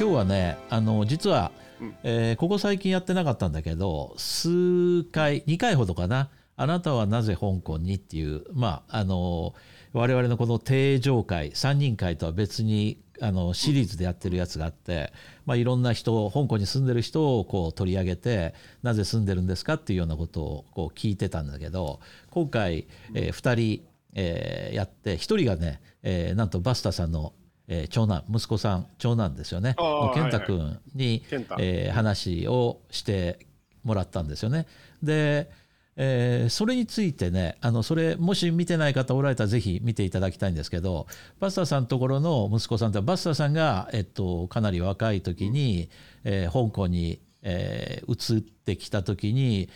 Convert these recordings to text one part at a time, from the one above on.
今日はねあの実は、えー、ここ最近やってなかったんだけど数回2回ほどかな「あなたはなぜ香港に?」っていうまああの我々のこの定常会3人会とは別にあのシリーズでやってるやつがあって、まあ、いろんな人香港に住んでる人をこう取り上げてなぜ住んでるんですかっていうようなことをこう聞いてたんだけど今回、えー、2人、えー、やって1人がね、えー、なんとバスタさんのえー、長男息子さん長男ですよね。健太君に、はいはい、えー、話をしてもらったんですよね。でえー、それについてねあのそれもし見てない方おられたらぜひ見ていただきたいんですけどバスターさんのところの息子さんってバスターさんが、えっと、かなり若い時に、えー、香港に、えー、移ってきた時に、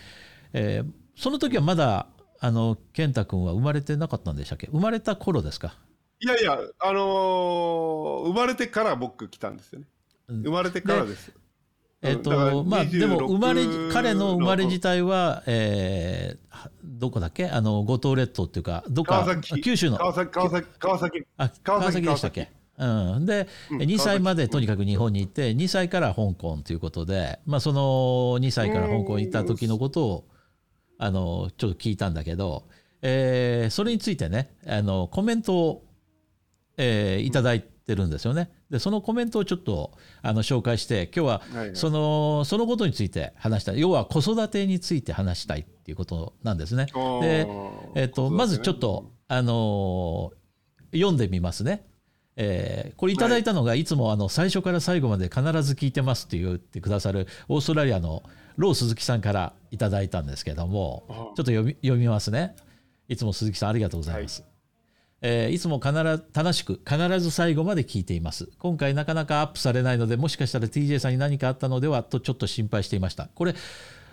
えー、その時はまだあの健太君は生まれてなかったんでしたっけ？生まれた頃ですか？いやいやあのー、生まれてから僕来たんですよね。生まれてからです。えっ、と、まあ、でも、生まれ、彼の生まれ自体は、えー、どこだっけ？あの、五島列島っていうか、どっか、九州の。川崎、川崎、川崎。あ、川崎でしたっけ？うん、で、うん、2歳までとにかく日本に行って2歳から香港ということで、まあ、その2歳から香港に行った時のことをあのちょっと聞いたんだけど、えー、それについてねあのコメントを、えー、いただいてるんですよね。でそのコメントをちょっとあの紹介して今日はそのそのことについて話したい要は子育てについて話したいっていうことなんですね。で、えーと、まずちょっと、あのー、読んでみますね。えー、これいただいたのがいつもあの最初から最後まで必ず聞いてますって言ってくださるオーストラリアのロー鈴木さんからいただいたんですけどもちょっと読み読みますね。いつも鈴木さんありがとうございます。はいえー、いつも必ず正しく必ず最後まで聞いています。今回なかなかアップされないのでもしかしたら TJ さんに何かあったのではとちょっと心配していました。これ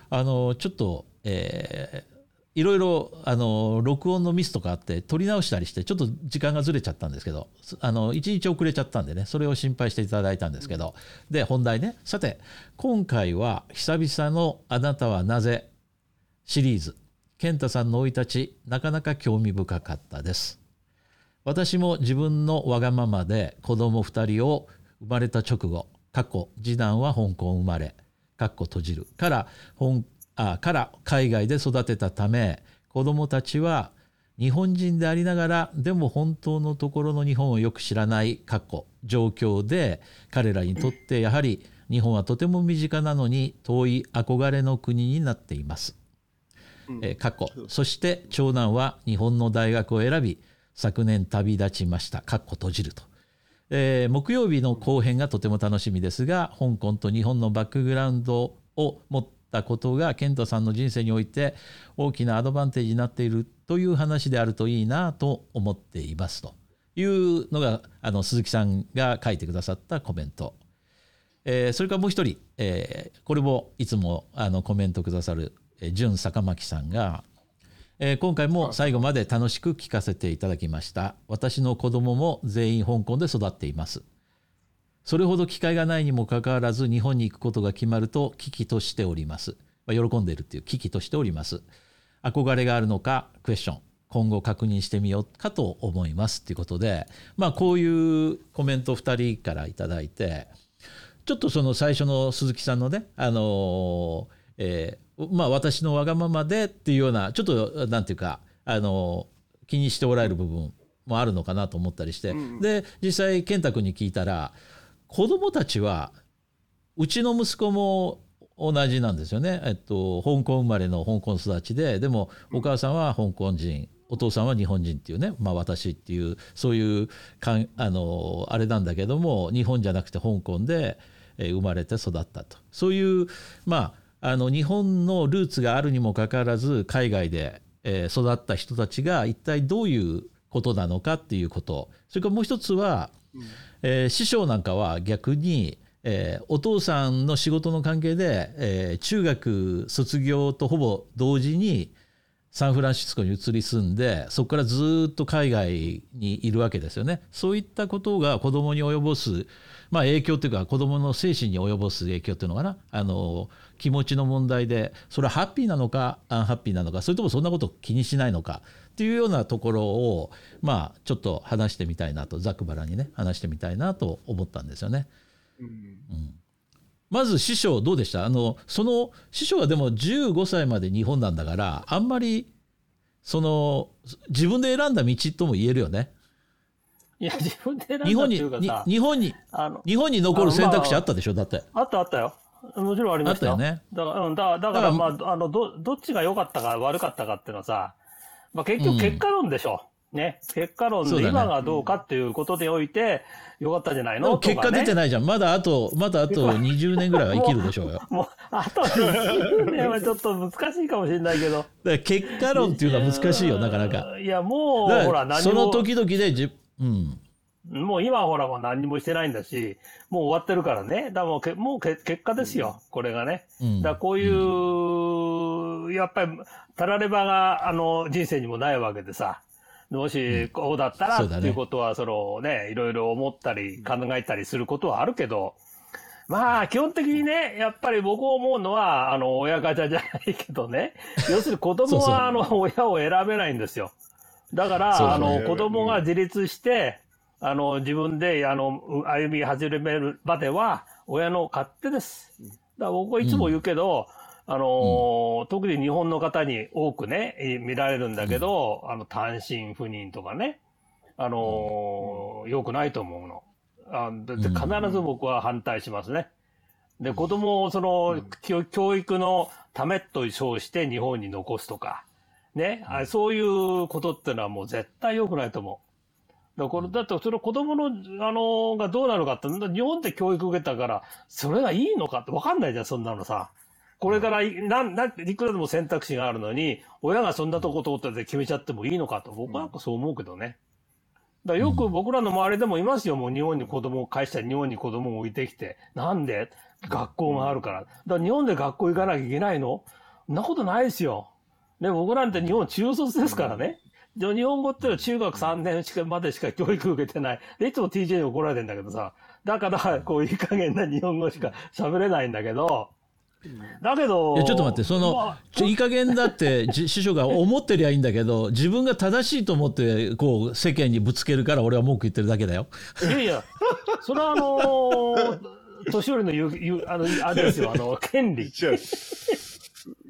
あのちょっと、えーいろいろあの録音のミスとかあって撮り直したりしてちょっと時間がずれちゃったんですけどあの1日遅れちゃったんでねそれを心配していただいたんですけど。で本題ね。さて今回は久々の「あなたはなぜ?」シリーズ。健太さんの生い立ちなかなか興味深かったです。私も自分のわがままで子供2人を生まれた直後過去次男は香港生まれかっこ閉じる。から本あから海外で育てたため子供たちは日本人でありながらでも本当のところの日本をよく知らない過去状況で彼らにとってやはり日本はとても身近なのに遠い憧れの国になっています。え過去。そして長男は日本の大学を選び昨年旅立ちました。かっこ閉じると。えー、木曜日の後編がとても楽しみですが、香港と日本のバックグラウンドを持ったことが健太さんの人生において大きなアドバンテージになっているという話であるといいなと思っていますというのがあの鈴木さんが書いてくださったコメント。えー、それからもう一人、えー、これもいつもあのコメントくださる、えー、純坂巻さんが、えー、今回も最後まで楽しく聞かせていただきました。私の子供も全員香港で育っています。それほど機会がないにもかかわらず日本に行くことが決まると危機としております、まあ、喜んでいるっていう危機としております。憧れがあるのかクエスチョン今後確認してみようかと思いますということでまあこういうコメント2人から頂いてちょっとその最初の鈴木さんのねあのー、えーまあ、私のわがままでっていうようなちょっとなんていうかあの気にしておられる部分もあるのかなと思ったりして、うん、で実際健太君に聞いたら子供たちはうちの息子も同じなんですよね、えっと、香港生まれの香港育ちで。でもお母さんは香港人、お父さんは日本人っていうね、まあ、私っていうそういうかんあのあれなんだけども日本じゃなくて香港で生まれて育ったと。そういうまああの日本のルーツがあるにもかかわらず海外で、えー、育った人たちが一体どういうことなのかっていうこと。それからもう一つは、えー、師匠なんかは逆に、えー、お父さんの仕事の関係で、えー、中学卒業とほぼ同時にサンフランシスコに移り住んでそこからずっと海外にいるわけですよね。そういったことが子供に及ぼす、まあ、影響というか子供の精神に及ぼす影響というのかな。あの気持ちの問題でそれはハッピーなのかアンハッピーなのかそれともそんなこと気にしないのかっていうようなところをまあちょっと話してみたいなとざくばらにね話してみたいなと思ったんですよね。うんまず師匠どうでした？あのその師匠はでも15歳まで日本なんだからあんまりその自分で選んだ道とも言えるよね。いや、自分で選んだ日本にっていうか日本に日本に残る選択肢あったでしょ？だって。あったあったよ。もちろんありましたよ。ねだから、うん、だだから、まあ、あの、ど、どっちが良かったか悪かったかっていうのはさ、まあ結局結果論でしょ。ね。結果論で今がどうかっていうことにおいて、良かったんじゃないの？でも結果出てい。ないじゃん。まだあと、まだあと20年ぐらいは生きるでしょうよ。もう、あと20年はちょっと難しいかもしれないけど。ら結果論っていうのは難しいよ、なかなか。いや、もう、だほ、ら何も。その時々でじ、うん。もう今はほらもう何にもしてないんだし、もう終わってるからね。だもうけもうけ結果ですよ、これがね。うん。だこういう、やっぱり、たらればが、あの、人生にもないわけでさ。もし、こうだったらそうだね。っていうことは、そのね、いろいろ思ったり考えたりすることはあるけど、まあ、基本的にね、やっぱり僕思うのは、あの、親ガチャじゃないけどね、要するに子供は、あの、親を選べないんですよ。だから、ね。の、子供が自立して、あの、自分で、あの、う歩み始めるまでは、親の勝手です。だから僕はいつも言うけど、あのー特に日本の方に多くね、え見られるんだけど、あの、単身赴任とかね、あのー良くないと思うの。あで必ず僕は反対しますね。で、子供をその、教教育のためと称して日本に残すとか、ね、あそういうことってのはもう絶対良くないと思う。だからだってその子供の、あのがどうなるかって、日本で教育受けたから、それがいいのかって分かんないじゃん、そんなのさ。これからい、なん、なんいくらでも選択肢があるのに、親がそんなとこ通ってて決めちゃってもいいのかと、僕はなんかそう思うけどね。だよく僕らの周りでもいますよ、もう日本に子供を返したり、日本に子供を置いてきて。なんで学校があるから。だから日本で学校行かなきゃいけないの？そんなことないですよ。ね、僕なんて日本中卒ですからね。で日本語ってのは中学3年しかまでしか教育受けてない。で、いつも TJ に怒られてんだけどさ。だから、こういい加減な日本語しか喋れないんだけど、だけど、いやちょっと待ってその、まあいい加減だってじ師匠が思ってりゃいいんだけど自分が正しいと思ってこう世間にぶつけるから俺は文句言ってるだけだよ。いやいや、それはあのー年寄りの言う、言う、あの、あれですよ、あの、権利。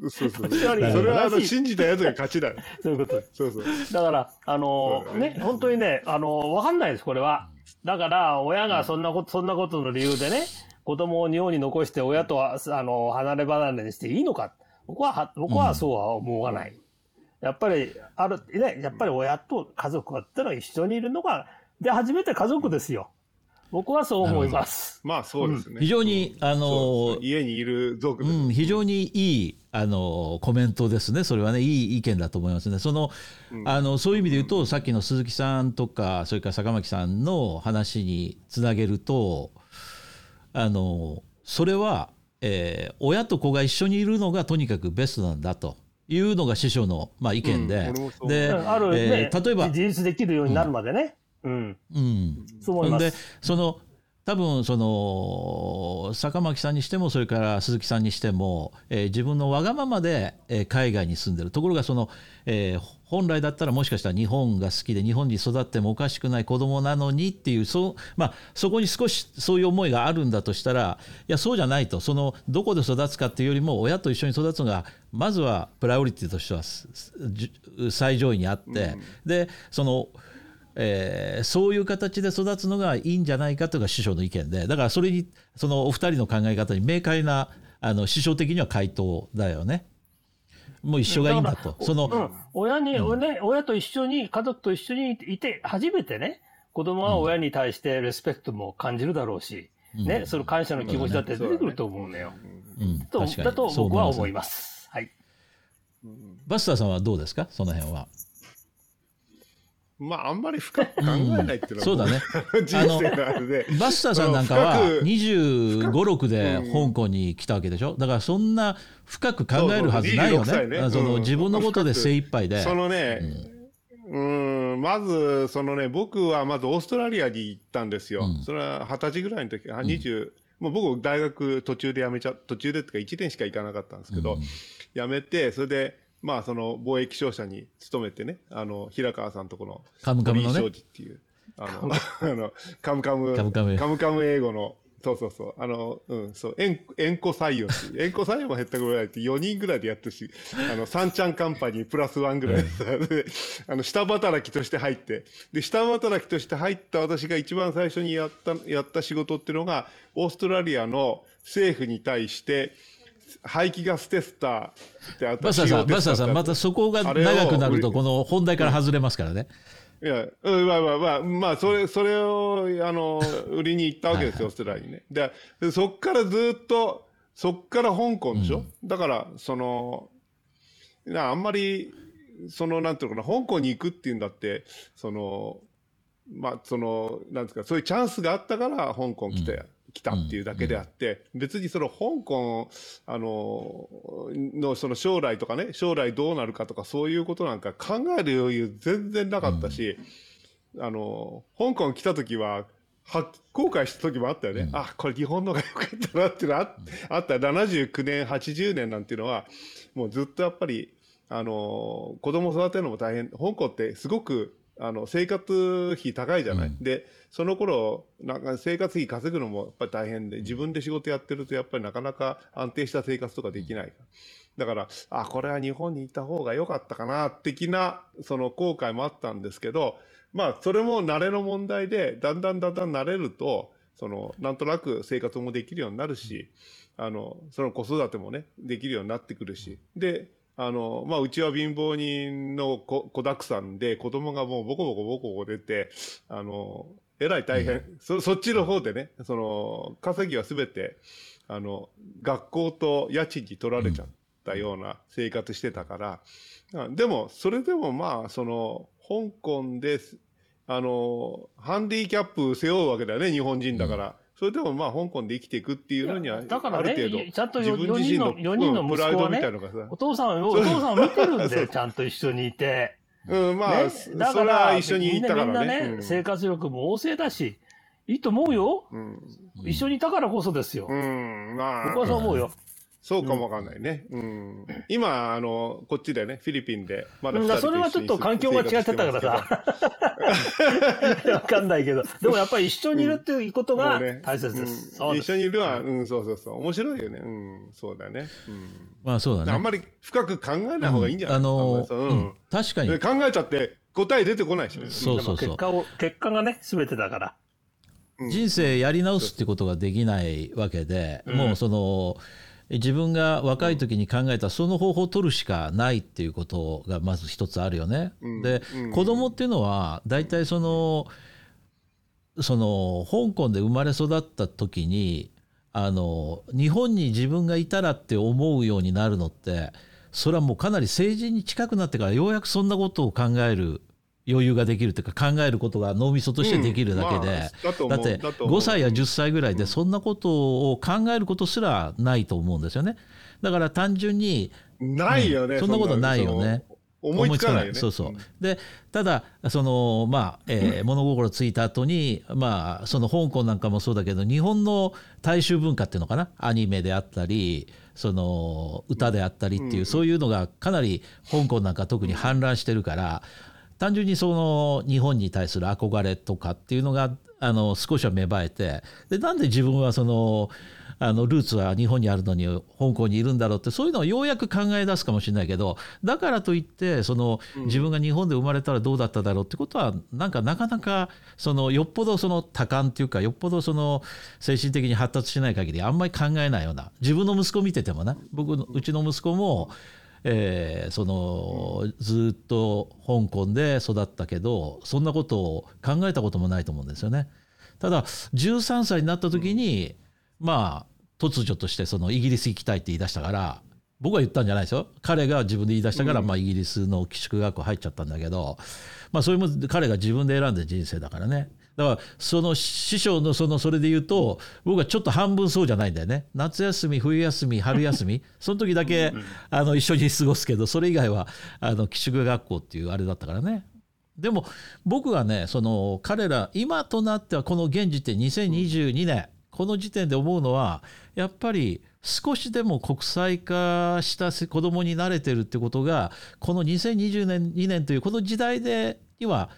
そうそう。それはあの信じたやつが勝ちだよ。そういうことです。そうそう。だから、あのうんね、本当にね、あのわかんないです、これは。だから、親がそんなこと、そんなことの理由でね、子供を日本に残して親とは、あの、離れ離れにしていいのか。僕はは、僕はそうは思わない。やっぱり、ある、ね、やっぱり親と家族ってのは一緒にいるのが、で、初めて家族ですよ。僕はそう思います。まあそうですね。非常にあの家にいる族。うん、非常にいいあのコメントですね、それはね、いい意見だと思いますね。そのあのそういう意味で言うと、さっきの鈴木さんとか、それから坂巻さんの話につなげると、あのそれは、えー親と子が一緒にいるのがとにかくベストなんだというのが師匠の、まあ、意見で、で、うんあるね、えー例えば、自立できるようになるまでね。うん。うん、そう思いま。ですその多分その坂巻さんにしてもそれから鈴木さんにしても、えー自分のわがままで、えー海外に住んでる。ところがその、えー本来だったらもしかしたら日本が好きで日本に育ってもおかしくない子供なのにっていうそう、まあ、そこに少しそういう思いがあるんだとしたらいやそうじゃないと。そのどこで育つかっていうよりも親と一緒に育つのがまずはプライオリティとしては最上位にあって、でそのえーそういう形で育つのがいいんじゃないかというのが師匠の意見でだからそれにそのお二人の考え方に明快なあの師匠的には回答だよね。もう一緒がいいんだと。その、うん、親に、ね、親と一緒に、家族と一緒にいて、初めてね、子供は親に対してレスペクトも感じるだろうし、ね、その感謝の気持ちだって出てくると思うのよ。うん、だと僕は思いまます。はい。す。バスターさんはどうですか？その辺は。まああんまり深く考えないっていうのは、そうだね。僕 人生のあれで。バスターさんなんかは深く25、6で香港に来たわけでしょ？だからそんな深く考えるはずないよそうそう26歳ねね。そのうん自分のことで精一杯で。そのね、うん、まず、そのね、僕はまずオーストラリアに行ったんですよ。うんそれは二十歳ぐらいの時、あ、20、もう僕大学途中で辞めちゃ、途中でっていうか1年しか行かなかったんですけど、うん辞めて、それで、まあその貿易商社に勤めてね、あの、平川さんとこの、カムカムのねっていう、あの、あの、カムカム、カムカムカムカム英語のそうそうそう。あの、うん、そう、縁、縁故採用っていう。縁故採用も減ったぐらいって4人ぐらいでやってるし、あの、三ちゃんカンパニープラスワンぐらいで、あの、下働きとして入って、で、下働きとして入った私が一番最初にやった、やった仕事っていうのが、オーストラリアの政府に対して、排気ガステスターってあったバスターさん、ーさん、またそこが長くなると、この本題から外れますからね。いや、うん、まあまあまあ、まあ、それ、それを、あの、売りに行ったわけですよ、オーストラリアにね。で、でそっからずっと、そっから香港でしょ、だから、その、なあんまり、その、なんていうのかな、香港に行くっていうんだって、その、まあ、その、なんですか、そういうチャンスがあったから、香港来て、来たっていうだけであって、別にその香港、あの、のその将来とかね、将来どうなるかとかそういうことなんか考える余裕全然なかったし、あの、香港来た時は、は後悔した時もあったよね。あ、これ日本のが良かったなっていうのあ,、あった。79年、80年なんていうのは、もうずっとやっぱり、あの、子供育てるのも大変。香港ってすごく、あの、生活費高いじゃない。で、その頃、なんか生活費稼ぐのもやっぱり大変で、自分で仕事やってるとやっぱりなかなか安定した生活とかできない。だから、あ、これは日本に行った方が良かったかな、的な、その後悔もあったんですけど、まあ、それも慣れの問題で、だんだんだんだん慣れると、その、なんとなく生活もできるようになるし、あの、その子育てもね、できるようになってくるし。で、あの、まあ、うちは貧乏人の子子だくさんで、子供がもうボコボコボコボコ出て、あの、えらい大変、そ、そっちの方でね、その、稼ぎはすべて、あの、学校と家賃に取られちゃったような生活してたから、あでも、それでもまあ、その、香港です、あの、ハンディキャップ背負うわけだよね、日本人だから。それでもまあ、香港で生きていくっていうのには、だからねある程度、ちゃんと自分自身の四人の息子はねたいなのがさ。お、父さん、お父さんを見てるんで、ちゃんと一緒にいて。うん、まあ、ねそ、だかそれはら、一緒に行ったかみんならね。みんなね、生活力も旺盛だし、いいと思うよ。うん。一緒にいたからこそですよ。うん、まあ、僕はそう思うよ。そうかもわかんないね。うん。今、あの、こっちでね、フィリピンで、まだそれはちょっと環境が違ってたからさ。わかんないけど。でもやっぱり一緒にいるっていうことが大切でうんす。そうです一緒にいるは、うん、そうそうそう。面白いよね。うん、そうだね。うん。まあそうだね。あんまり深く考えない方がいいんじゃない、あのあんまりうん確かにうん。考えちゃって答え出てこないしね。そうそうそう。結果を、結果がね、すべてだから。うん人生やり直すってことができないわけで、もうその自分が若い時に考えたその方法を取るしかないっていうことがまず一つあるよね。うんで、うん子供っていうのは大体そのその香港で生まれ育った時にあの日本に自分がいたらって思うようになるのってそれはもうかなり成人に近くなってからようやくそんなことを考える余裕ができるというか考えることが脳みそとしてできるだけで、うんまあだってだと思う5歳や10歳ぐらいでそんなことを考えることすらないと思うんですよね。だから単純にないよね、そんなことないよね。思いつかないよね。そうそう。んでただそのまあ、えー物心ついた後にまあその香港なんかもそうだけど日本の大衆文化っていうのかな？アニメであったりその歌であったりっていう、そういうのがかなり香港なんか特に氾濫してるから単純にその日本に対する憧れとかっていうのがあの少しは芽生えてでなんで自分はそのあのルーツは日本にあるのに香港にいるんだろうってそういうのをようやく考え出すかもしれないけどだからといってその自分が日本で生まれたらどうだっただろうってことはなんかなかなかそのよっぽどその多感っていうかよっぽどその精神的に発達しない限りあんまり考えないような自分の息子見ててもね僕のうちの息子もえーそのずっと香港で育ったけどそんなことを考えたこともないと思うんですよね。ただ13歳になった時に、まあ突如としてそのイギリス行きたいって言い出したから僕は言ったんじゃないですよ。彼が自分で言い出したから、まあ、イギリスの寄宿学校入っちゃったんだけど、まあ、それも彼が自分で選んで人生だからねだからその師匠のそのそれで言うと僕はちょっと半分そうじゃないんだよね。夏休み冬休み春休み。その時だけあの一緒に過ごすけどそれ以外はあの寄宿学校っていうあれだったからね。でも僕はねその彼ら今となってはこの現時点2022年。この時点で思うのはやっぱり少しでも国際化した子供に慣れてるってことがこの2020年2年というこの時代でには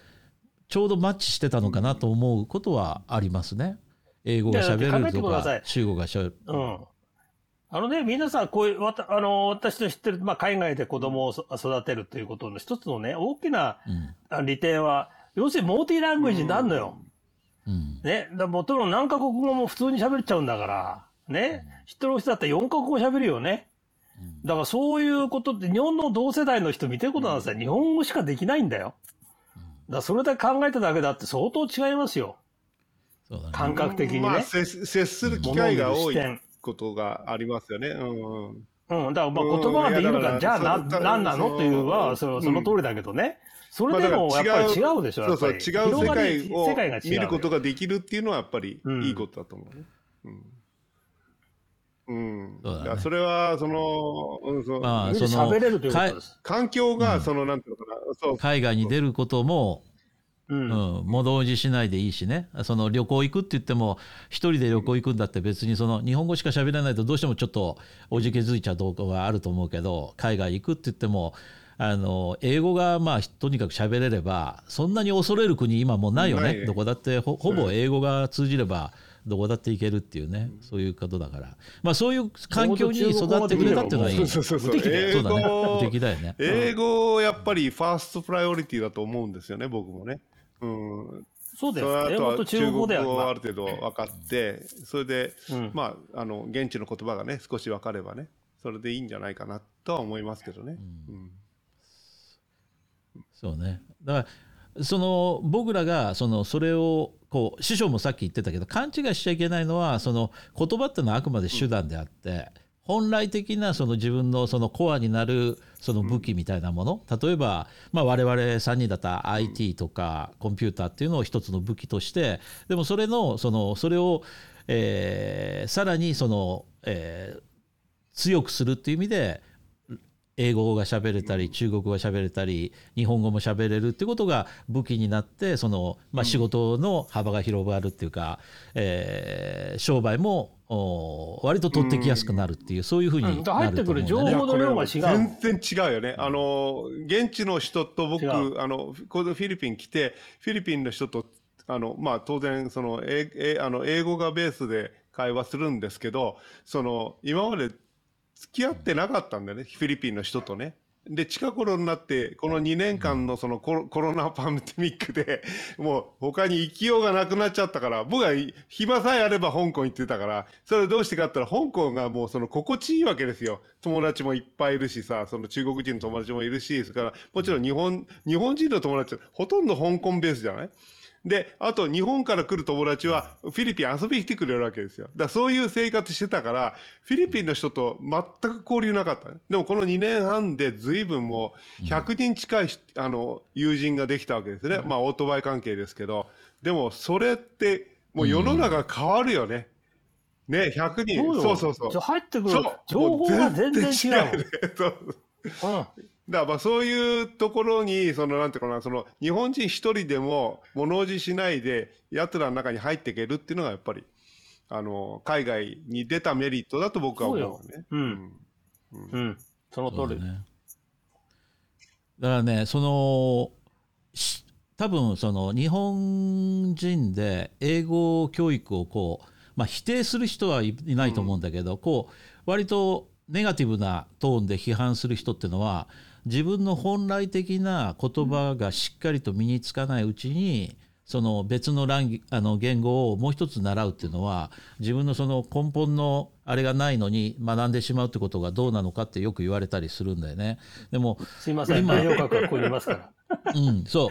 ちょうどマッチしてたのかなと思うことはありますね。英語が喋れるとか中国がしゃべる。うん。あのね、皆さん、こういう、わたあの、私の知ってる、まあ、海外で子供をそ育てるということの一つのね、大きな利点は、要するにモーティーラングエージになるのよ。うんね。もちろん何カ国語も普通に喋っちゃうんだから、ね。知ってる人だったら4カ国語喋るよね。だからそういうことって、日本の同世代の人見てることなんですよ。日本語しかできないんだよ。だからそれだけ考えただけだって相当違いますよ。そうだね。感覚的にね。まあ、接接する機会が多いことがありますよね。うんうん。うん、だからまあ言葉ができるから、うんじゃあな、いやだから何なのっていうのは、そのその通りだけどね。それでもやっぱり違うでしょ、そうそう、やっぱり違う世界を見ることができるっていうのはやっぱりうんいいことだと思うね。うん。うん。そうだね。それは、その、うん、そう。まあその喋れるということです。環境が、その、なんていうのかな、そう、海外に出ることも、う。うん。ん、物おじしないでいいしね。その旅行行くって言っても一人で旅行行くんだって別にその日本語しか喋れないとどうしてもちょっとおじけづいちゃうとこがあると思うけど海外行くって言ってもあの英語がまあとにかく喋れればそんなに恐れる国今もうないよね。どこだってほほぼ英語が通じればどこだって行けるっていうねそういうことだからまあそういう環境に育ってくれたっていうのはいいそうそうそう。無敵だよ英そうだね語無敵だよね。英語をやっぱりファーストプライオリティだと思うんですよね、僕もね。うん。そうだよ。その英語と中中国語では国語をある程度分かって、それで、うんまあ、あの、現地の言葉がね、少し分かればね、それでいいんじゃないかなとは思いますけどね。うんそうね。だからその僕らがそのそれをこう師匠もさっき言ってたけど勘違いしちゃいけないのはその言葉ってのはあくまで手段であって、本来的なその自分のそのコアになるその武器みたいなもの。例えば、まあ、我々3人だったら IT とかコンピューターっていうのを一つの武器としてでもそれのそのそれを、えーさらにその、えー強くするっていう意味で英語が喋れたり中国語が喋れたり日本語も喋れるってことが武器になってその、まあ、仕事の幅が広がるっていうか、えー商売もお割と取ってきやすくなるっていう、そういうふうにうん。入なるとってくる。情報の量が違う全然違うよね。あの、現地の人と僕、あの、このフィリピン来て、フィリピンの人と、あの、まあ当然、その、ええあの英語がベースで会話するんですけど、その、今まで付き合ってなかったんだよね、フィリピンの人とね。で、近頃になって、この2年間のそのコロコロナパンデミックで、もう他に生きようがなくなっちゃったから、僕は暇さえあれば香港行ってたから、それどうしてかって言ったら、香港がもうその心地いいわけですよ。友達もいっぱいいるしさ、その中国人の友達もいるし、それからもちろん日本、日本人の友達、ほとんど香港ベースじゃない？で、あと日本から来る友達はフィリピン遊びに来てくれるわけですよ。だそういう生活してたから、フィリピンの人と全く交流なかったね。でもこの2年半で随分もう100人近いし、あの、友人ができたわけですね。まあオートバイ関係ですけど。でもそれってもう世の中変わるよね。ね、100人。そうよそうそう入ってくる情報が全然違う。もう全然違うねそううんだからまあそういうところに、そのなんていうかな、その日本人一人でも物おじしないで、奴らの中に入っていけるっていうのがやっぱり、あの、海外に出たメリットだと僕は思うよね。うん。うん。その通り。だね。だからねそのし多分その日本人で英語教育をこう、まあ、否定する人はいいないと思うんだけど、こう割とネガティブなトーンで批判する人っていうのは自分の本来的な言葉がしっかりと身につかないうちにその別のランあの言語をもう一つ習うっていうのは自分のその根本のあれがないのに学んでしまうってことがどうなのかってよく言われたりするんだよね。でもすいません。今名誉閣がここにいますから。うん、そ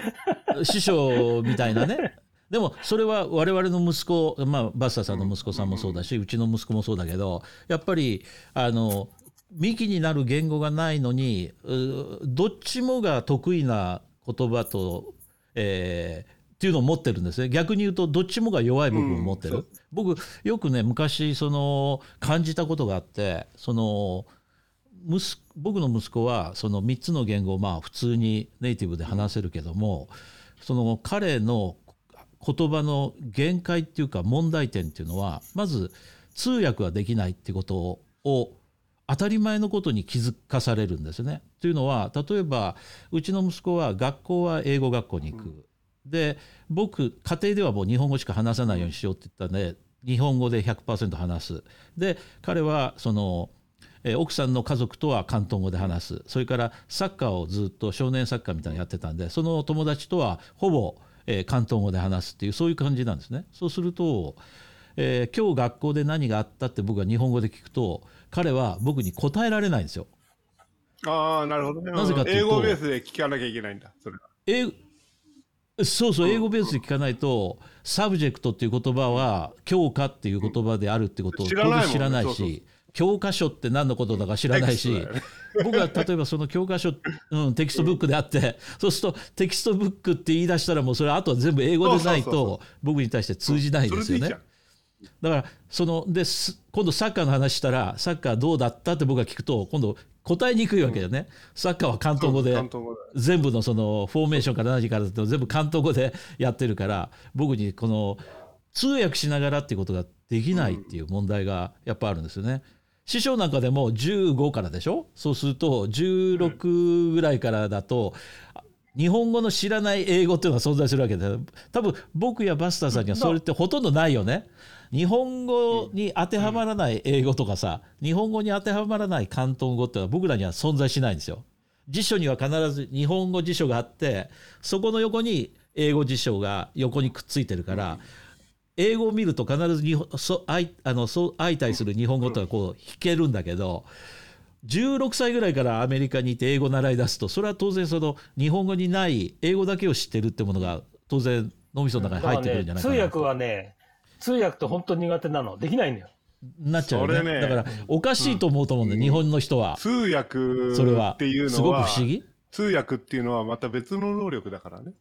う師匠みたいなねでもそれは我々の息子、まあ、バッサーさんの息子さんもそうだしうちの息子もそうだけどやっぱりあの幹になる言語がないのにうどっちもが得意な言葉と、えーっていうのを持ってるんですね。逆に言うとどっちもが弱い部分を持ってる、うん僕よくね昔その感じたことがあってその息僕の息子はその3つの言語をまあ普通にネイティブで話せるけどもその彼の言葉の限界っていうか問題点っていうのはまず通訳ができないっていうことを当たり前のことに気づかされるんですね。というのは例えばうちの息子は学校は英語学校に行く。で僕家庭ではもう日本語しか話さないようにしようって言ったんで日本語で100%話すで彼はそのえー奥さんの家族とは広東語で話すそれからサッカーをずっと少年サッカーみたいなのやってたんでその友達とはほぼ、えー広東語で話すっていうそういう感じなんですね。そうすると、えー今日学校で何があったって僕が日本語で聞くと彼は僕に答えられないんですよ。ああ、なるほどね。なぜかっていうと英語ベースで聞かなきゃいけないんだ、それは。英そうそう英語ベースで聞かないと、 subject っていう言葉は教科っていう言葉であるってことを知らないもんね当然知らないし教科書って何のことだか知らないし 僕は例えばその教科書、うん、 textbook であってそうすると textbook って言い出したらもうそれあとは全部英語でないと僕に対して通じないそですよね。だからそのです今度サッカーの話したらサッカーどうだったって僕が聞くと今度答えにくいわけだよね、サッカーは広東語で全部のそのフォーメーションから何からって全部関東語で やってるから僕にこの通訳しながらっていうことができないっていう問題がやっぱあるんですよね。師匠なんかでも15からでしょ？そうすると16ぐらいからだと日本語の知らない英語っていうのが存在するわけで多分僕やバスターさんにはそれってほとんどないよね。日本語に当てはまらない英語とかさ日本語に当てはまらない広東語っていうのは僕らには存在しないんですよ。辞書には必ず日本語辞書があってそこの横に英語辞書が横にくっついてるから英語を見ると必ず日本そ相あの相対する日本語とかこう弾けるんだけど16歳ぐらいからアメリカにいて英語習い出すとそれは当然その日本語にない英語だけを知ってるってものが当然脳みその中に入ってくるんじゃないかな通訳はね、通訳って本当に苦手なの。できないんだよ。なっちゃうよねねだからおかしいと思うと思うんだよ、日本の人は通訳それはっていうすごくのは、不思議？通訳っていうのはまた別の能力だからね。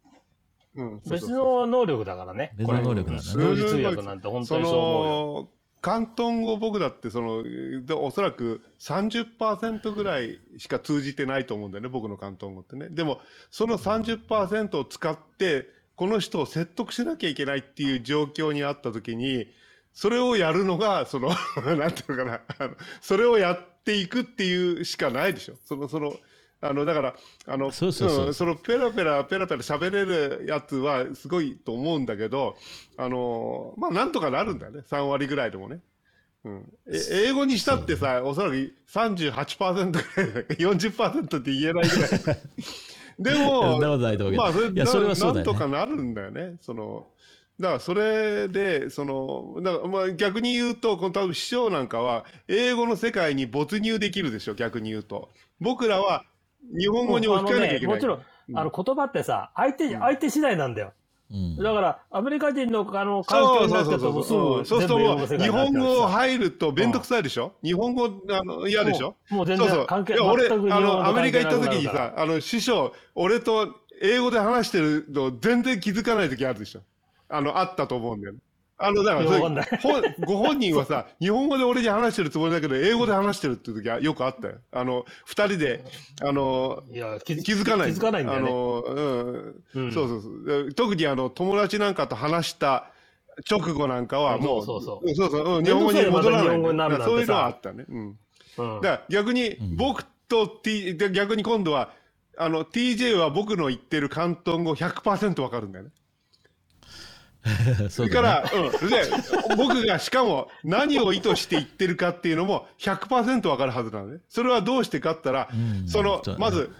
うん、そうそう別の能力だからね。別の能力なんだね同時通訳なんて本当そにそう思うよ。の広東語僕だってそのでおそらく30%ぐらいしか通じてないと思うんだよね僕の広東語ってねでもその30%を使ってこの人を説得しなきゃいけないっていう状況にあった時にそれをやるのがその なんていうのかなあのそれをやっていくっていうしかないでしょ。そのそのあのだからあのそのペラペラペラペラ喋れるやつはすごいと思うんだけどあのまあなんとかなるんだよね。3割ぐらいでもね。うん、え英語にしたってさおそらく38%ぐらいだ40%って言えないぐらい でも まあそれいやそれはそうだよね。なんとかなるんだよね。そのだからそれでそのだからまあ逆に言うとこの多分師匠なんかは英語の世界に没入できるでしょ逆に言うと。僕らは日本語に置き換えなきゃいけない、もちろん、あの言葉ってさ、相手、相手次第なんだよ。うん。だから、アメリカ人のあの環境になってそうそうそうすると日本語入ると面倒くさいでしょ、日本語あの嫌でしょ？もうもう全そうそう。然関係いや俺あのアメリカ行った時にさあの師匠俺と英語で話してるの全然気づかない時あるでしょ？あのあったと思うんだよねあのだからご本人はさ日本語で俺に話してるつもりだけど英語で話してるって時はよくあったよ。あの二人であのいや気づかない。気づかないんだよね。あの、うん。うん。そうそうそう。特にあの友達なんかと話した直後なんかはもうそうそう。そうそうそう。うん日本語に戻らない。そういうのはあったね、うん、うん。だから逆に僕と、T で逆に今度はあの TJ は僕の言ってる広東語100%わかるんだよね それから、うん、で僕がしかも何を意図して言ってるかっていうのも100%わかるはずなのね。それはどうしてかったら、うんそのまず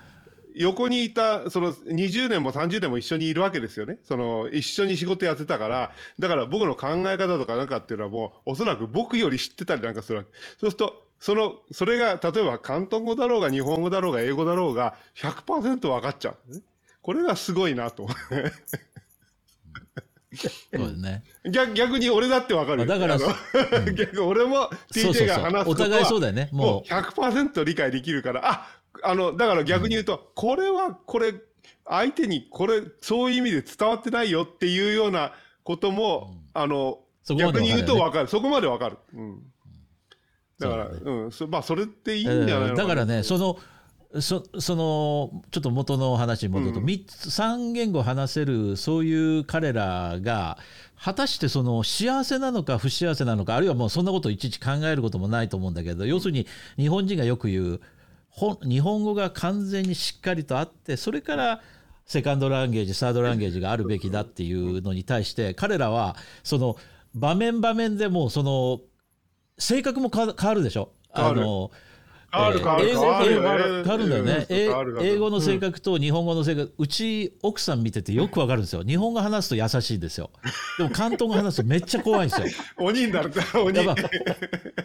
横にいたその20年も30年も一緒にいるわけですよね。その一緒に仕事やってたから、だから僕の考え方とかなんかっていうのはもうおそらく僕より知ってたりなんかするわけ。そうするとそのそれが例えば広東語だろうが日本語だろうが英語だろうが100%分かっちゃうね。これがすごいなと。そうだね。逆逆に俺だってわかるだからあの 逆に俺も TJ が話すお互いそうはだよね。もう。もう100%理解できるから、ああのだから逆に言うと、これはこれ相手にこれそういう意味で伝わってないよっていうようなことも、あのそこまで逆に言うとわかる。そこまでわかる。うん。だから、そううん、そまあそれっていいんじゃないのだからね。ねそのそそのちょっと元の話に戻ると、うん。三つ3言語話せるそういう彼らが果たしてその幸せなのか不幸せなのかあるいはもうそんなことをいちいち考えることもないと思うんだけど要するに日本人がよく言うほ日本語が完全にしっかりとあってそれからセカンドランゲージサードランゲージがあるべきだっていうのに対して彼らはその場面場面でもうその性格も変わるでしょ？あの英語変わる英語変わるんだよね、うんえ変わる変わる英語の性格と日本語の性格、うち奥さん見ててよくわかるんですよ。日本語話すと優しいんですよ。でも広東語話すとめっちゃ怖いんですよ。鬼になる鬼やっぱ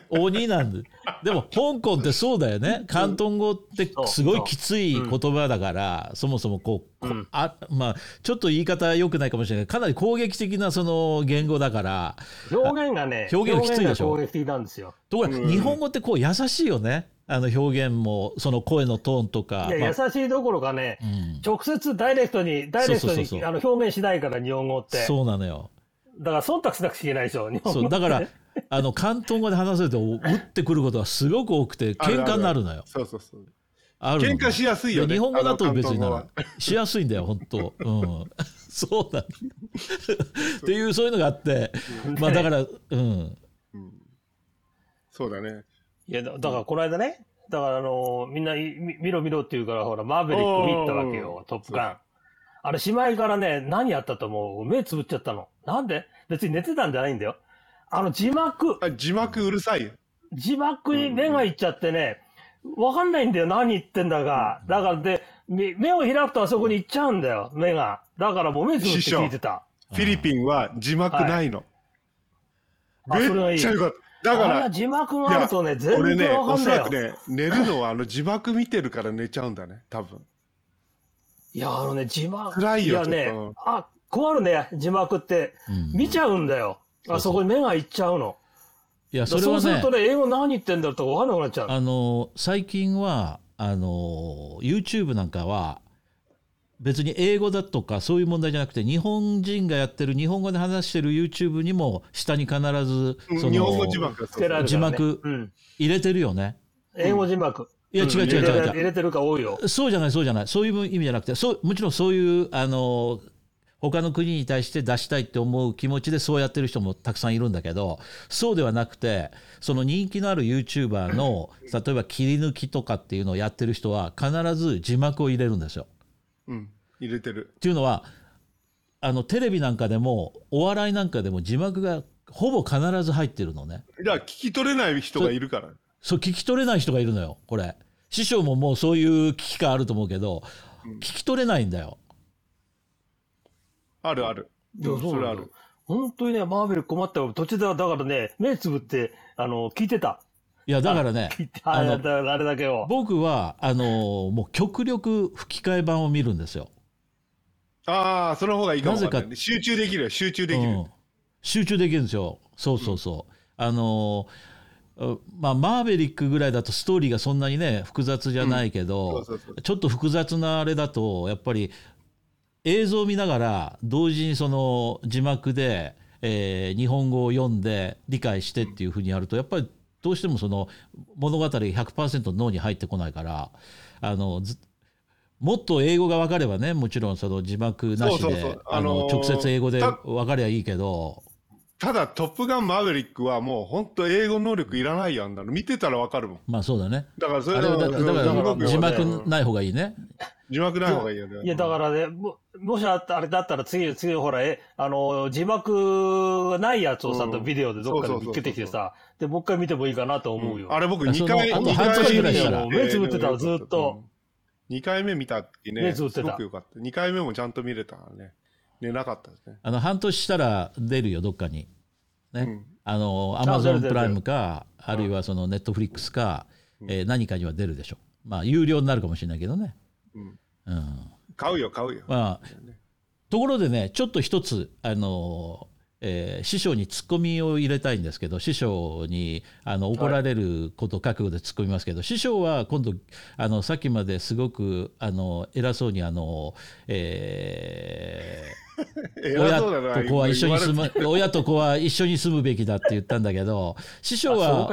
鬼なんで。でも香港ってそうだよね。広東語ってすごいきつい言葉だから、そもそもこう、こうん。あまあちょっと言い方良くないかもしれない。けどかなり攻撃的なその言語だから表現がね、表現がきついでしょ。表現が攻撃的なんですよ。ところがうん。日本語ってこう優しいよねあの表現もその声のトーンとか。いや、まあ優しいどころかね、うん直接ダイレクトに、ダイレクトにあの表現しないから、日本語って。そうなのよ。だから忖度しなくちゃいけないでしょ、日本語そうだからあの広東語で話せると打ってくることがすごく多くて喧嘩になるのよ。そうそうそうあるの喧嘩しやすいよ日本語だと別になあのらしやすいんだよ本当。うん。そうなんだ。っていうそういうのがあって、まあだからうん。そうだねいや、だだからこの間ね、だからあのみんない見見ろ見ろって言うから、ほら、マーベリック見たわけおよ、ートップガン。あれ、しまいからね、何やったと思う？目つぶっちゃったの。なんで？別に寝てたんじゃないんだよ。あの、字幕、あ字幕うるさいよ字幕に目がいっちゃってね、わかんないんだよ、何言ってんだか。だからで、目目を開くとあそこに行っちゃうんだよ、目が。だからもう目つぶって聞いてた。フィリピンは字幕ないの、あ、それがいいめっちゃ。よかっただかあれら字幕があるとね、全俺ね然わかおんないらくね寝るのはあの字幕見てるから寝ちゃうんだね多分いや、あのね、字幕。暗いよやねあ、困るね、字幕って。うん見ちゃうんだよ。あそこに目がいっちゃうの。いやそれはねそうすると。ね、英語何言ってんだろうとか分かんなくなっちゃう。あの最近はあの YouTube なんかは別に英語だとかそういう問題じゃなくて日本人がやってる日本語で話してる YouTube にも下に必ずそ日本語の字幕。入れてるよね。英語字幕。いや違う違う違う違う入れ入れてるか多いよ。そうじゃないそうじゃないそういう意味じゃなくてそうもちろんそういうあの他の国に対して出したいって思う気持ちでそうやってる人もたくさんいるんだけどそうではなくてその人気のある YouTuber の例えば切り抜きとかっていうのをやってる人は必ず字幕を入れるんですよ。うん入れてるっていうのはあのテレビなんかでもお笑いなんかでも字幕がほぼ必ず入ってるのね。じゃあ聞き取れない人がいるからそう聞き取れない人がいるのよこれ。師匠ももうそういう危機感あると思うけど聞き取れないんだよ。あるあるそれある本当にね、マーベル困ったよ。途中では、だからね、目つぶって、あの、聞いてた。いやだからねああのあれだけを。僕はあのもう極力吹き替え版を見るんですよ。ああその方がいいかもないなぜね集中できるよ集中できる、うん集中できるんですよ。そうそうそう。あのうまあマーベリックぐらいだとストーリーがそんなにね複雑じゃないけど、ちょっと複雑なあれだとやっぱり映像を見ながら同時にその字幕で、えー日本語を読んで理解してっていうふうにやるとやっぱりどうしてもその物語が100%脳に入ってこないからあのずもっと英語が分かればねもちろんその字幕なしで直接英語でた分かりゃいいけど。ただ「トップガンマーヴェリック」はもう本当英語能力いらないよあんなの。見てたらわかるもん。まあそうだね。だからそれあれはだだからうん字幕ない方がいいね。字幕ない方がいいよね。いや、だからね、ももしあったあれだったら次、次、ほら、え、あの、字幕がないやつをさ、うんビデオでどっかで見つけてきてさ、で、もう一回見てもいいかなと思うよ。あれ僕あ2回あと二回半年ぐらいしたら。目つぶってたらずっと。2回目見た時ね目つぶってた。すごくよかった。2回目もちゃんと見れたからね寝なかったですね。あの半年したら出るよどっかに。ね。うん。あのアあマゾンプライムかあるいはそのネットフリックスか、えー何かには出るでしょ。う。まあ有料になるかもしれないけどね。うん。うん。買うよ買うよ。まあところでねちょっと一つあの、えー師匠にツッコミを入れたいんですけど師匠にあの怒られること覚悟で突っ込みますけど、師匠は今度あのさっきまですごくあの偉そうにあの、えー は一緒に住む親と子は一緒に住むべきだって言ったんだけど 師匠は。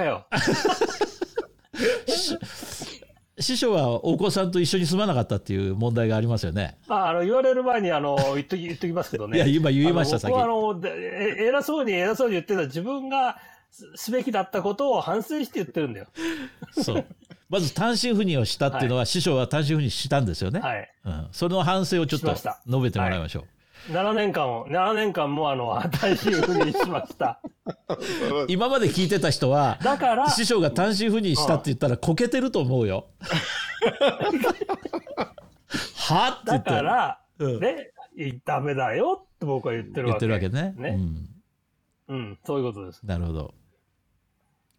師匠はお子さんと一緒に住まなかったっていう問題がありますよね。まあ、あの、言われる前に、あの、言っとき、言っときますけどね。いや今言いましたあの僕はあの、偉そうに偉そうに言ってた自分がすすべきだったことを反省して言ってるんだよ。そうまず単身赴任をしたっていうのは、師匠は単身赴任したんですよね。はい。うん、その反省をちょっと述べてもらいましょう。7年間を、7年間もあの、単身赴任しました。今まで聞いてた人はだから、師匠が単身赴任したって言ったらこけてると思うよ。はって言だってから、うんね、ダメだよって僕は言ってるわけ。言ってるわけね。ねうん、うん、そういうことです。なるほど。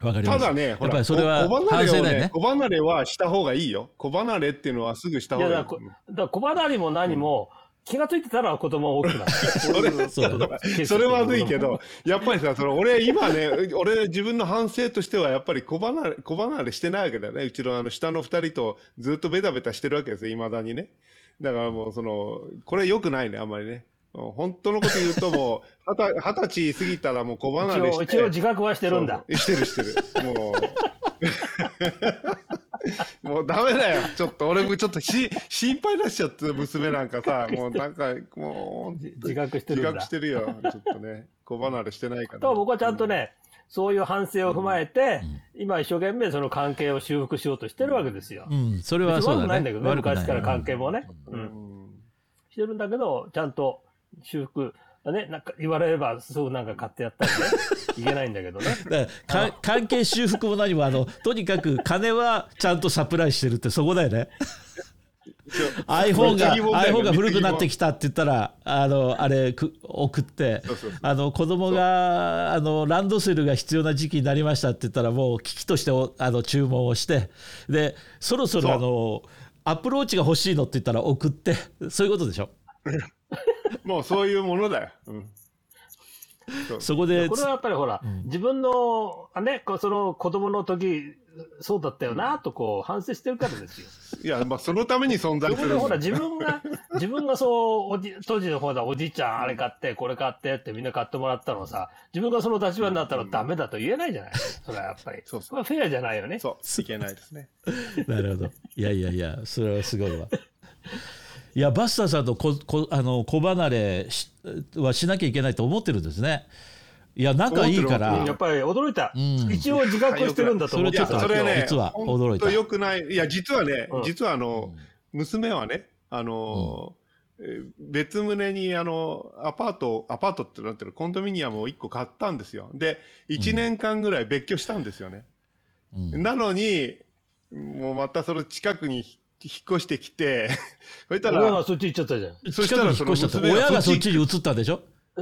わかります。ただね、やっぱりそれは反省だよね。子離れはした方がいいよ。子離れっていうのはすぐしたいや、方がいいだからこ、だから小離れも何も、気がついてたら子供が大きくなる。それそうだねそれまずいけど、やっぱりさ、その俺今ね、俺自分の反省としてはやっぱり子離れ、子離れしてないわけだよね。うちのあの下の二人とずっとベタベタしてるわけですよ、未だにね。だからもうその、これ良くないね、あんまりね。本当のこと言うともう、二十二十歳過ぎたらもう子離れして。一応自覚はしてるんだ。してるしてる。もう。もうダメだよ。ちょっと俺もちょっとし心配出しちゃって、娘なんかさ、もうなんか、もう、自覚してる自覚してるよ。ちょっとね、子離れしてないから。と僕はちゃんとね、そういう反省を踏まえて、今一生懸命その関係を修復しようとしてるわけですよ。うん、それはそうだね。悪くないんだけどね、昔から関係もね。う。うんん。してるんだけど、ちゃんと修復、ね、なんか言われれば、そうなんか買ってやったりね、いけないんだけどね。関係修復も何もあのとにかく金はちゃんとサプライしてるってそこだよね。iPhone が iPhone が古くなってきたって言ったらあのあれく送ってあの子供があのランドセルが必要な時期になりましたって言ったらもう機器としておあの注文をしてでそろそろあのアプローチが欲しいのって言ったら送ってそういうことでしょ？もうそういうものだよ。うん。そうそこでこれはやっぱりほら、自分の、あね、こうその子供の時、そうだったよな、とこう反省してるからですよ。いや、まあそのために存在するほら、自分が、自分がそう、おじ、当時のほら、おじいちゃん、あれ買って、これ買ってってみんな買ってもらったのさ、自分がその立場になったらダメだと言えないじゃない。それはやっぱり。そうそうこれはフェアじゃないよね。そう、いけないですね。なるほど。いやいやいや、それはすごいわ。いや、バスターさんとここあの子離れしはしなきゃいけないと思ってるんですね。いや、仲いいかうんらやっ、ぱり驚いた。ん。一応自覚してるんだと思っいや、ちょっとてたそれね、実は驚いた。本当良くない。いや、実はねうん、実はあの、娘はね、あの、えー別棟にあのアパートアパートってなってるコンドミニアムを1個買ったんですよ。で1年間ぐらい別居したんですよね、うん。なのにもうまたその近くにひ引っ越してきて そしたら親がそっち行っちゃったじゃん。そしたらその親がそっちにに移ったんでしょ？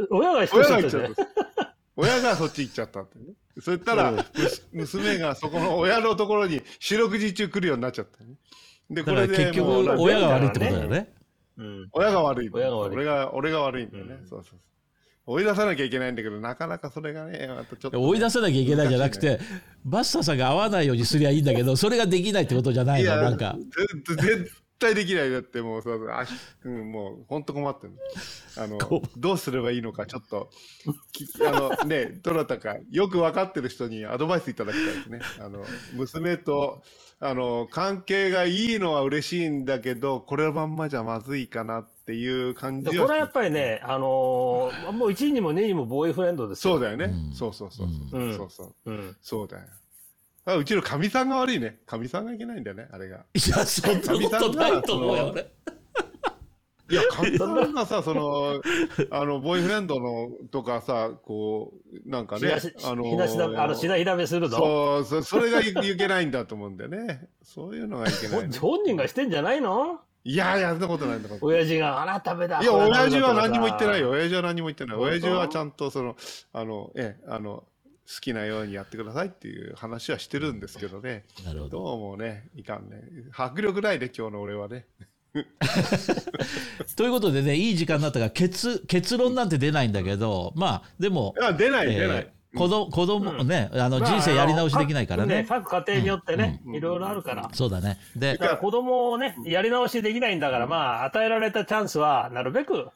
親が引っ越親しちゃったじゃん。が行っちゃっ。た。親がそっち行っちゃったってね。そしたら、娘がそこの親のところに四六時中来るようになっちゃったね。でだから結局親が悪いってことだよね。うん。親が悪い親が悪い。俺が俺が悪いんだよね、うん。そうそうそう追い出さなきゃいけないんだけどなかなかそれがねまたちょっとね、追い出さなきゃいけないじゃなくて、バスターさんが合わないようにすりゃいいんだけど、それができないってことじゃないの、いやなんか。ぜ絶対できないだってもうそうそうあし、うん、もう本当困ってるあのこどうすればいいのかちょっときあの ねどなたかよく分かってる人にアドバイスいただきたいですね。あの娘とあの関係がいいのは嬉しいんだけどこれのまんまじゃまずいかなっていう感じこれはやっぱりね、あのーもう1位にも2位にもボーイフレンドですよ。そうだよね、うん。そうそうそうそう、うん。そうそう。うん。そうだよ。あうちのかみさんが悪いね。かみさんがいけないんだよねあれが。いや、そんなことないと思うよ、俺。いや、かみさんがさ、その、あの、ボーイフレンドのとかさ、こう、なんかねあのひなしだ、あの、しなひらめするの？そう、そそれがい いけないんだと思うんだよね。そういうのがいけない、ね。本人がしてんじゃないの？いやいや、そんなことないんだから。親父が、あら、ダメだ。いや、親父は何も言ってないよ。。親父は何も言ってない。親父はちゃんと、その、あの、ええ、あの、好きなようにやってくださいっていう話はしてるんですけどね。なるほど。どうもね、いかんね。迫力ないね、今日の俺はね。ということでね、いい時間になったから結、結論なんて出ないんだけど、まあ、でも、いや、出ない、出ない。えー子供子供うんね、あのまあ人生やり直しできないからね。各各家庭によってね、うんいろいろあるから。そうだね。で子供をね、やり直しできないんだから、まあ、与えられたチャンスは、なるべく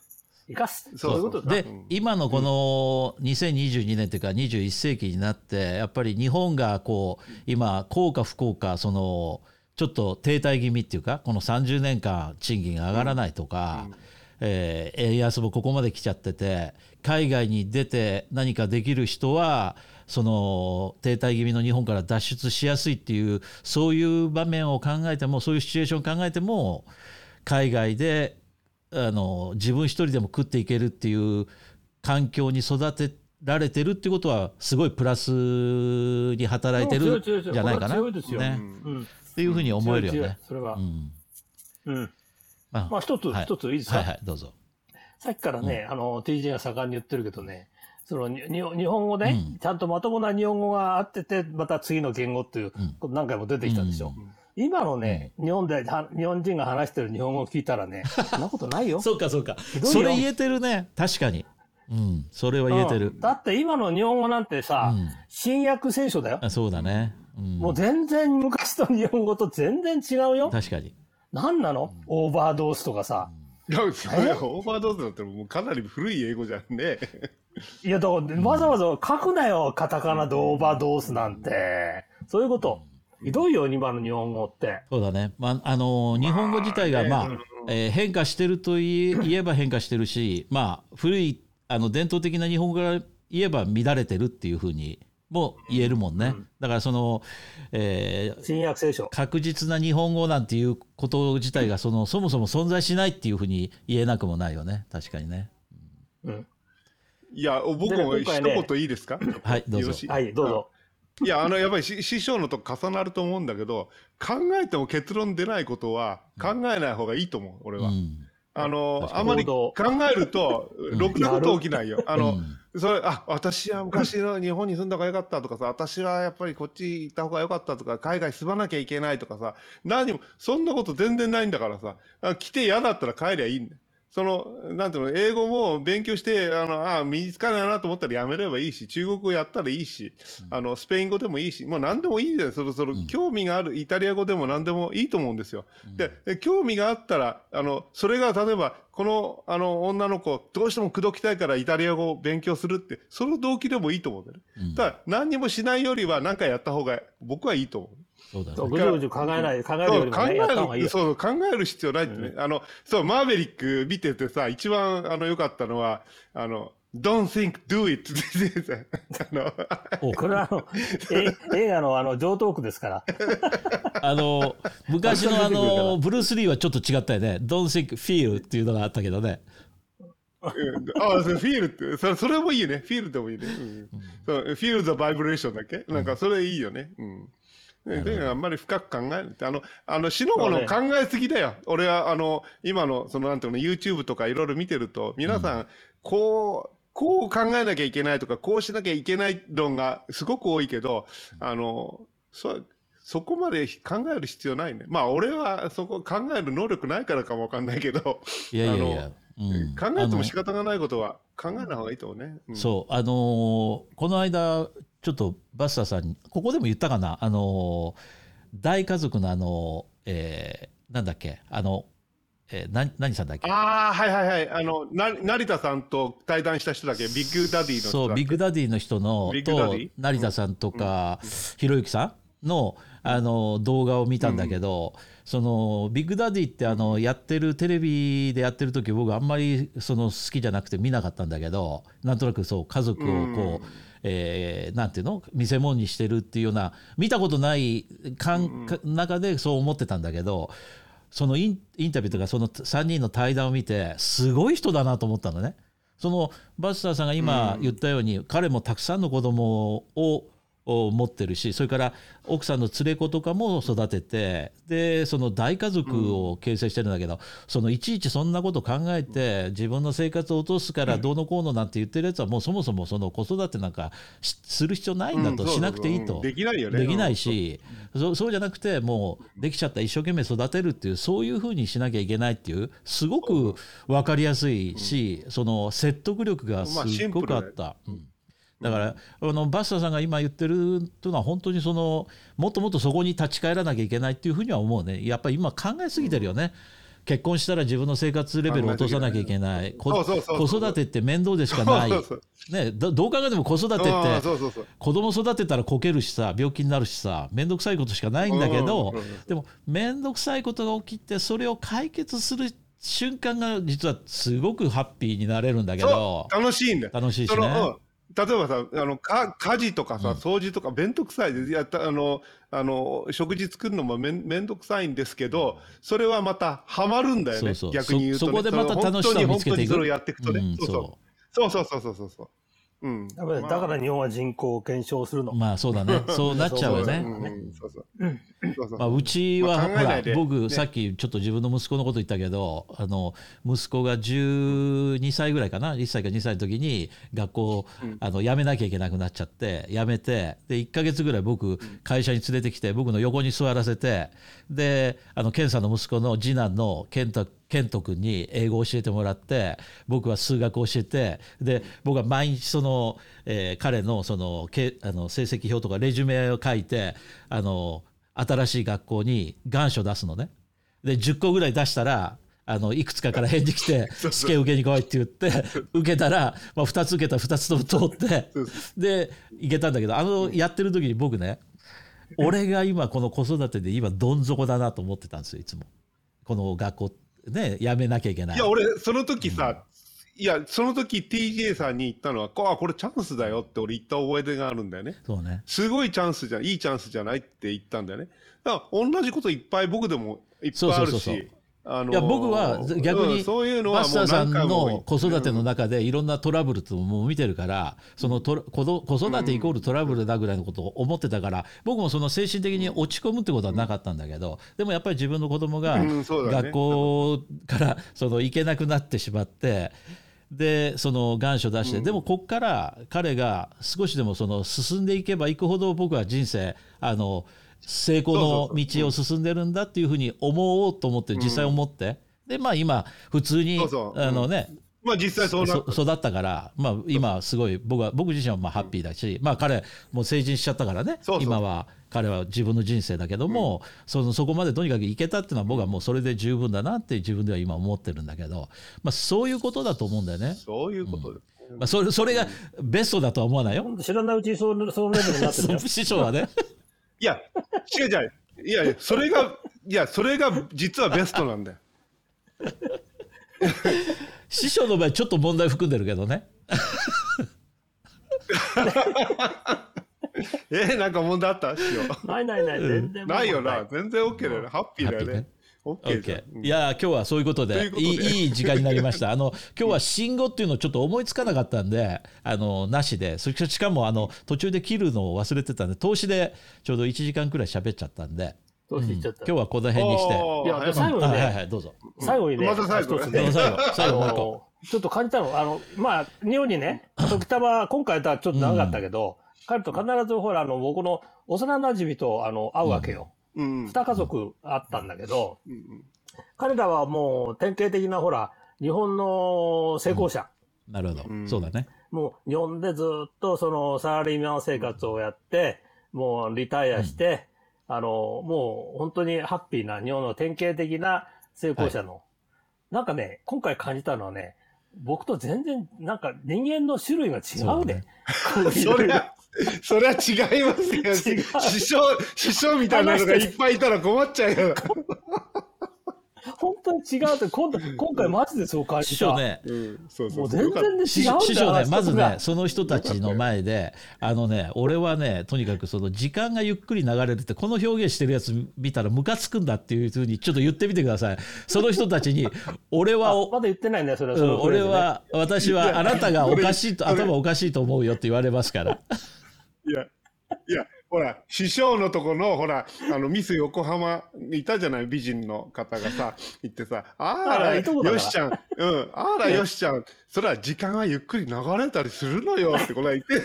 生かす。そういうことだでうん今のこの2022年というか21世紀になってやっぱり日本がこう今幸か不幸かそのちょっと停滞気味っていうかこの30年間賃金が上がらないとか、えー円安もここまで来ちゃってて海外に出て何かできる人はその停滞気味の日本から脱出しやすいっていうそういう場面を考えてもそういうシチュエーションを考えても海外であの自分一人でも食っていけるっていう環境に育てられてるってことはすごいプラスに働いてるじゃないかな。強いですよ。ねうん。っていうふうに思えるよね。それはう。ん。うん。ままあ一つ、はい一ついいですか、はいはいどうぞ。さっきからね、あの、TJ が盛んに言ってるけどね、その日本語ね、うんちゃんとまともな日本語があってて、また次の言語っていう、うん何回も出てきたでしょ。今のね、日本で、は日本人が話してる日本語を聞いたらね、そんなことないよ。そうかそうか。それ言えてるね。確かに。うん。それは言えてるうん。だって今の日本語なんてさ、うん新約聖書だよ。あそうだね。うんもう全然昔の日本語と全然違うよ。確かに。何なの？オーバードースとかさ。いや、それはオーバードーズだったらもうかなり古い英語じゃんね。いや、だから、わざわざ書くなよ、カタカナでオーバードースなんて。そういうこと。ひどいよ、今の日本語って。そうだね。まあ、あの日本語自体が、まあ、えー変化してると言え言えば変化してるし、まあ、古い、あの、伝統的な日本語から言えば乱れてるっていうふうにも言えるもんね。だから、その、えー新約聖書。確実な日本語なんていうこと自体がそのそもそも存在しないっていうふうに言えなくもないよね確かにねうん。いや、僕も一言いいですか？はいどうぞはい、どうぞ。いや、あの、やっぱりし師匠のと重なると思うんだけど、考えても結論出ないことは考えない方がいいと思う、俺は。うんあの、あまり考えると、ろくなこと起きないよ。あの、うん。それ、あ、私は昔の日本に住んだ方が良かったとかさ、私はやっぱりこっち行った方が良かったとか、海外住まなきゃいけないとかさ、何も、そんなこと全然ないんだからさ、あ来て嫌だったら帰りゃいいんだよ。その、なんていうの、英語も勉強して、あの、あ、身につかないなと思ったらやめればいいし、中国語やったらいいし、あの、スペイン語でもいいし、もう何でもいいんだよ。そろそろ、興味があるイタリア語でも何でもいいと思うんですよ。で、で興味があったら、あの、それが例えば、この、あの、女の子、どうしても口説きたいからイタリア語を勉強するって、その動機でもいいと思うんだよね。うんただ、何にもしないよりは何かやった方が、僕はいいと思う。そうだねぐじゅぐじゅ考えない、考えるよりもね、やった方がいいえる、よ。そう、考える必要ないってね。あの、そう、マーベリック見ててさ、一番、あの、良かったのは、あの、don't think, do it あの、おこれはあの、え映画のあの、上トークですから。あの昔のあのブルース・リーはちょっと違ったよね「Don't think feel」っていうのがあったけどねうんあ、それフィールって、それ、それもいいよね。フィールでもいいね。うん。そう、フィールザバイブレーションだっけ？なんか、それいいよね。うん。ね、であんまり深く考えるって、あの、あの、死の子の考えすぎだよ。俺は、あの、今の、その、なんていうの、YouTube とかいろいろ見てると、皆さん、こう、こう考えなきゃいけないとか、こうしなきゃいけない論がすごく多いけど、あの、そ、そこまで考える必要ないね。まあ、俺はそこ考える能力ないからかもわかんないけど、いやいやいや、うん。考えても仕あ方がないことは考えない方がいいと思うね。うん。のそう。あのーこの間ちょっとバスターさんにここでも言ったかな？あのー大家族のあのえーなんだっけ？あの、えー、な何さんだっけ？ああ、はいはいはい。あの、な成田さんと対談した人だっけ？ビッグダディの人そうビッグダディの人のと成田さんとかひろゆきさんのあの動画を見たんだけど、そのビッグダディってあのやってるテレビでやってる時僕あんまりその好きじゃなくて見なかったんだけどなんとなくそう家族をこう、うんえーなんていうの？見せ物にしてるっていうような見たことない感か中でそう思ってたんだけどそのインインタビューとかその3人の対談を見てすごい人だなと思ったのね。そのバスターさんが今言ったように、彼もたくさんの子供をを持ってるしそれから奥さんの連れ子とかも育ててでその大家族を形成してるんだけど、そのいちいちそんなこと考えて自分の生活を落とすからどうのこうのなんて言ってるやつはもうそもそもその子育てなんかしする必要ないんだと、うん。しなくていいと。できないよね。できないし、そうそうじゃなくてもうできちゃった一生懸命育てるっていうそういうふうにしなきゃいけないっていうすごく分かりやすいし、その説得力がすっごくあった。うんだからあのバスターさんが今言ってるというのは本当にそのもっともっとそこに立ち返らなきゃいけないっていうふうには思うね。やっぱり今考えすぎてるよね、結婚したら自分の生活レベルを落とさなきゃいけない。子育てって面倒でしかない。ね、どどう考えても子育てって。子供育てたらこけるしさ病気になるしさ面倒くさいことしかないんだけどうんうんうんでも面倒くさいことが起きてそれを解決する瞬間が実はすごくハッピーになれるんだけど。楽しいんだよ。楽しいしね例えばさ、あの、か、家事とかさ、うん掃除とか、めんどくさいです。やった、あの、あの、食事作るのもめん、めんどくさいんですけど、それはまた、ハマるんだよね。そうそう逆に言うと、ね。そそこでまた楽しさを見つけていく本当に本当にそれをやっていくとね。うんそうそう。そうそうそうそうそう。うん。だからだから日本は人口を減少するの。まあそうだね。そうなっちゃうよね。うんそうそう。まあ、うちは、まあ考ほら僕、ね。さっきちょっと自分の息子のこと言ったけどあの息子が12歳ぐらいかな？1歳か2歳の時に学校、あの辞めなきゃいけなくなっちゃって辞めてで1か月ぐらい僕会社に連れてきて僕の横に座らせてであのケンさんの息子の次男のケンタケント君に英語を教えてもらって僕は数学を教えてで僕は毎日その、えー彼のそのけあの成績表とかレジュメを書いてあの新しい学校に願書出すのね。で10個ぐらい出したらあのいくつかから返事来て 試験受けに来いって言って 受けたら、まあ、2つ受けたら2つとも通って で行けたんだけどあのやってる時に僕ね俺が今この子育てで今どん底だなと思ってたんですよいつも。この学校ねやめなきゃいけない。いや、俺、その時さ、いや、その時 TJ さんに言ったのは、こあ、これチャンスだよって俺言った覚えがあるんだよね。そうねすごいチャンスじゃん、いいチャンスじゃないって言ったんだよね。だから同じこといっぱい僕でもいっぱいあるそうそうそうし、あのいや僕は逆にうんそういうのはマスターさんの子育ての中でいろんなトラブルっていうのも見てるからそのと子育てイコールトラブルだぐらいのことを思ってたから僕もその精神的に落ち込むってことはなかったんだけどでもやっぱり自分の子供が学校からその行けなくなってしまって。でその願書出して、でもこっから彼が少しでもその進んでいけばいくほど僕は人生あの成功の道を進んでるんだっていうふうに思おうと思って実際思って、でまあ今普通にそうそうあのね、まあ実際そうなっそ育ったから、まあ、今すごい僕は僕自身はまあハッピーだし、まあ、彼もう成人しちゃったからねそうそう今は彼は自分の人生だけども、そのそこまでとにかく行けたっていうのは僕はもうそれで十分だなって自分では今思ってるんだけど、まあ、そういうことだと思うんだよね。そういうことです。まあ、それそれがベストだとは思わないよ。知らないうちにそうそのレベルになってるよ。師匠はね。いや、違う違う。いやいや、それが、いや、それが実はベストなんだよ。師匠の場合ちょっと問題含んでるけどね。えー、なんか問題あった？しよないないない、全然う。ないよな。全然 OK だよね。ハッピーだよね OK いや今日はそういうことでといいいいい時間になりました。あの今日は信号っていうのをちょっと思いつかなかったんであのなしで。それしかもあの途中で切るのを忘れてたんで投資でちょうど1時間くらい喋っちゃったんで。どうして言っちゃった、今日はこの辺にして。いや最後にね。はいはいどうぞ。最後にね、また最後ね、最後。最後もう一個。ちょっと感じたの、あの、まあ、日本にね、時たま、今回とはちょっと長かったけど、彼と必ずほら、あの、僕の幼馴染と、あの、会うわけよ。うん。二家族あったんだけど、うんうん。彼らはもう典型的なほら、日本の成功者。なるほど、うん。そうだね。もう日本でずっとそのサラリーマン生活をやって、もうリタイアして、あの、もう本当にハッピーな日本の典型的な成功者の、なんかね、今回感じたのはね、僕と全然なんか人間の種類が違うね。こういう それは、それは違いますよ。師匠、師匠みたいなのがいっぱいいたら困っちゃうよ。本当に違うって、今度、今回マジでそう感じた。師匠ね。うん、そうそうもう全然ね違うんだよ師師匠ねまずねその人たちの前であのね俺はねとにかくその時間がゆっくり流れるってこの表現してるやつ見たらムカつくんだっていうふうにちょっと言ってみてください。その人たちに 俺はまだ言ってないね、それは。うん俺は私はあなたがおかしいと 頭おかしいと思うよって言われますからいや、いや、ほら、師匠のとこの、ほら、あの、ミス横浜にいたじゃない、美人の方がさ、行ってさ、ああら、よしちゃん、うん、あら、よしちゃん、それは時間はゆっくり流れたりするのよって、この間言って、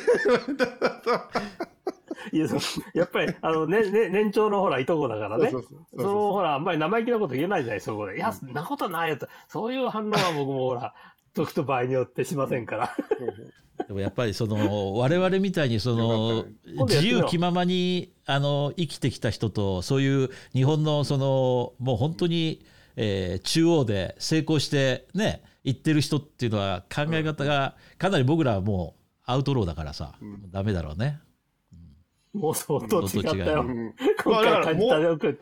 いや、やっぱり、あの、ね、ね、年長のほら、いとこだからね。その、ほら、あんまり生意気なこと言えないじゃない、そこで。いや、そんなことないよと。そういう反応は僕もほら、時と場合によってしませんから。でもやっぱりその我々みたいにその自由気ままにあの生きてきた人とそういう日本のそのもう本当に、えー中央で成功してね行ってる人っていうのは考え方がかなり僕らはもうアウトローだからさ、ダメだろうね。もう相当違ったよ。うん今回感じたよく。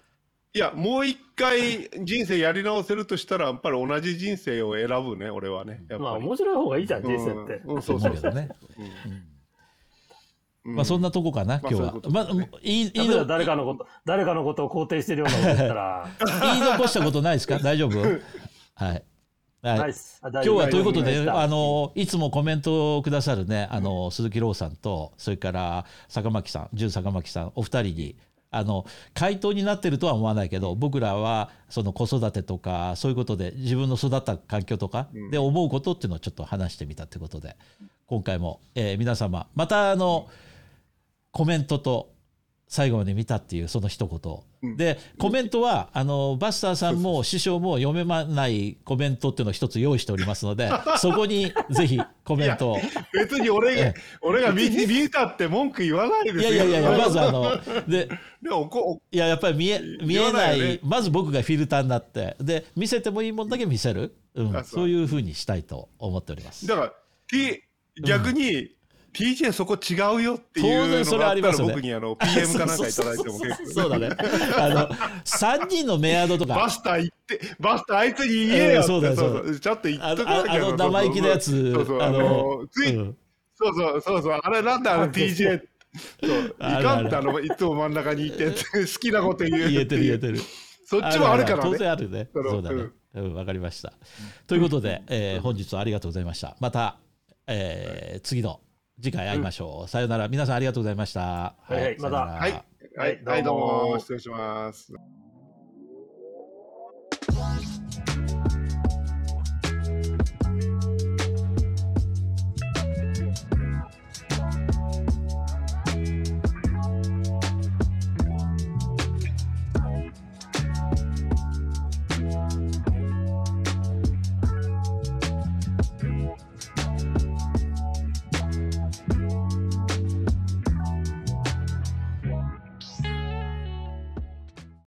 いや、もう一回人生やり直せるとしたら、やっぱり同じ人生を選ぶね、俺はね。やっまあぱり。面白い方がいいじゃん、人生って。うんうん、そうそうそう。ね。うんまあそんなとこかな、今日はまあそういうこ。とまあ、いい、言いの誰かのこと、誰かのことを肯定してるようなこと言ったら、言い残したことないですか？大丈夫？はい。はい。今今日はということで、ああの、いつもコメントをくださるね、あの、鈴木朗さんと、それから坂巻さん、純坂巻さん、お二人に、あの、回答になってるとは思わないけど、僕らは、その子育てとか、そういうことで、自分の育った環境とかで思うことっていうのをちょっと話してみたってことで、今回も、えー皆様、また、あの、コメントと、最後まで見たっていうその一言、でコメントはあのバスターさんも師匠も読めまないコメントっていうのを一つ用意しておりますので そこにぜひコメントを。別に俺が、俺が見見たって文句言わないですよ。いやいやいやまずあので でもこいややっぱり見え見えなないねまず僕がフィルターになってで見せてもいいもんだけ見せる、うん、あそう。いうふうにしたいと思っております。だから、逆に、TJ そこ違うよっていうのがあったらありますよね。僕にあの PM かなんかいただいても結構。そうだね。あの3人のメアドとか。バスター行って、バスターあいつに言えよそうだよそうちょっと言っあとかなきゃのあの生意気なやつ。そうそう、あのつい、うん。そうそう。そうそう、あれなんだあの TJ、そう、いかんってあの、いつも真ん中にいて、好きなこと言う。言えてる言えてる。そっちもあるから当ね。然あるね。そうだね。うん、わかりました。ということで、えー本日はありがとうございました。また、えー次の次回会いましょう。さよなら。皆さんありがとうございました。はい、また。はい、はい、どうも。失礼します。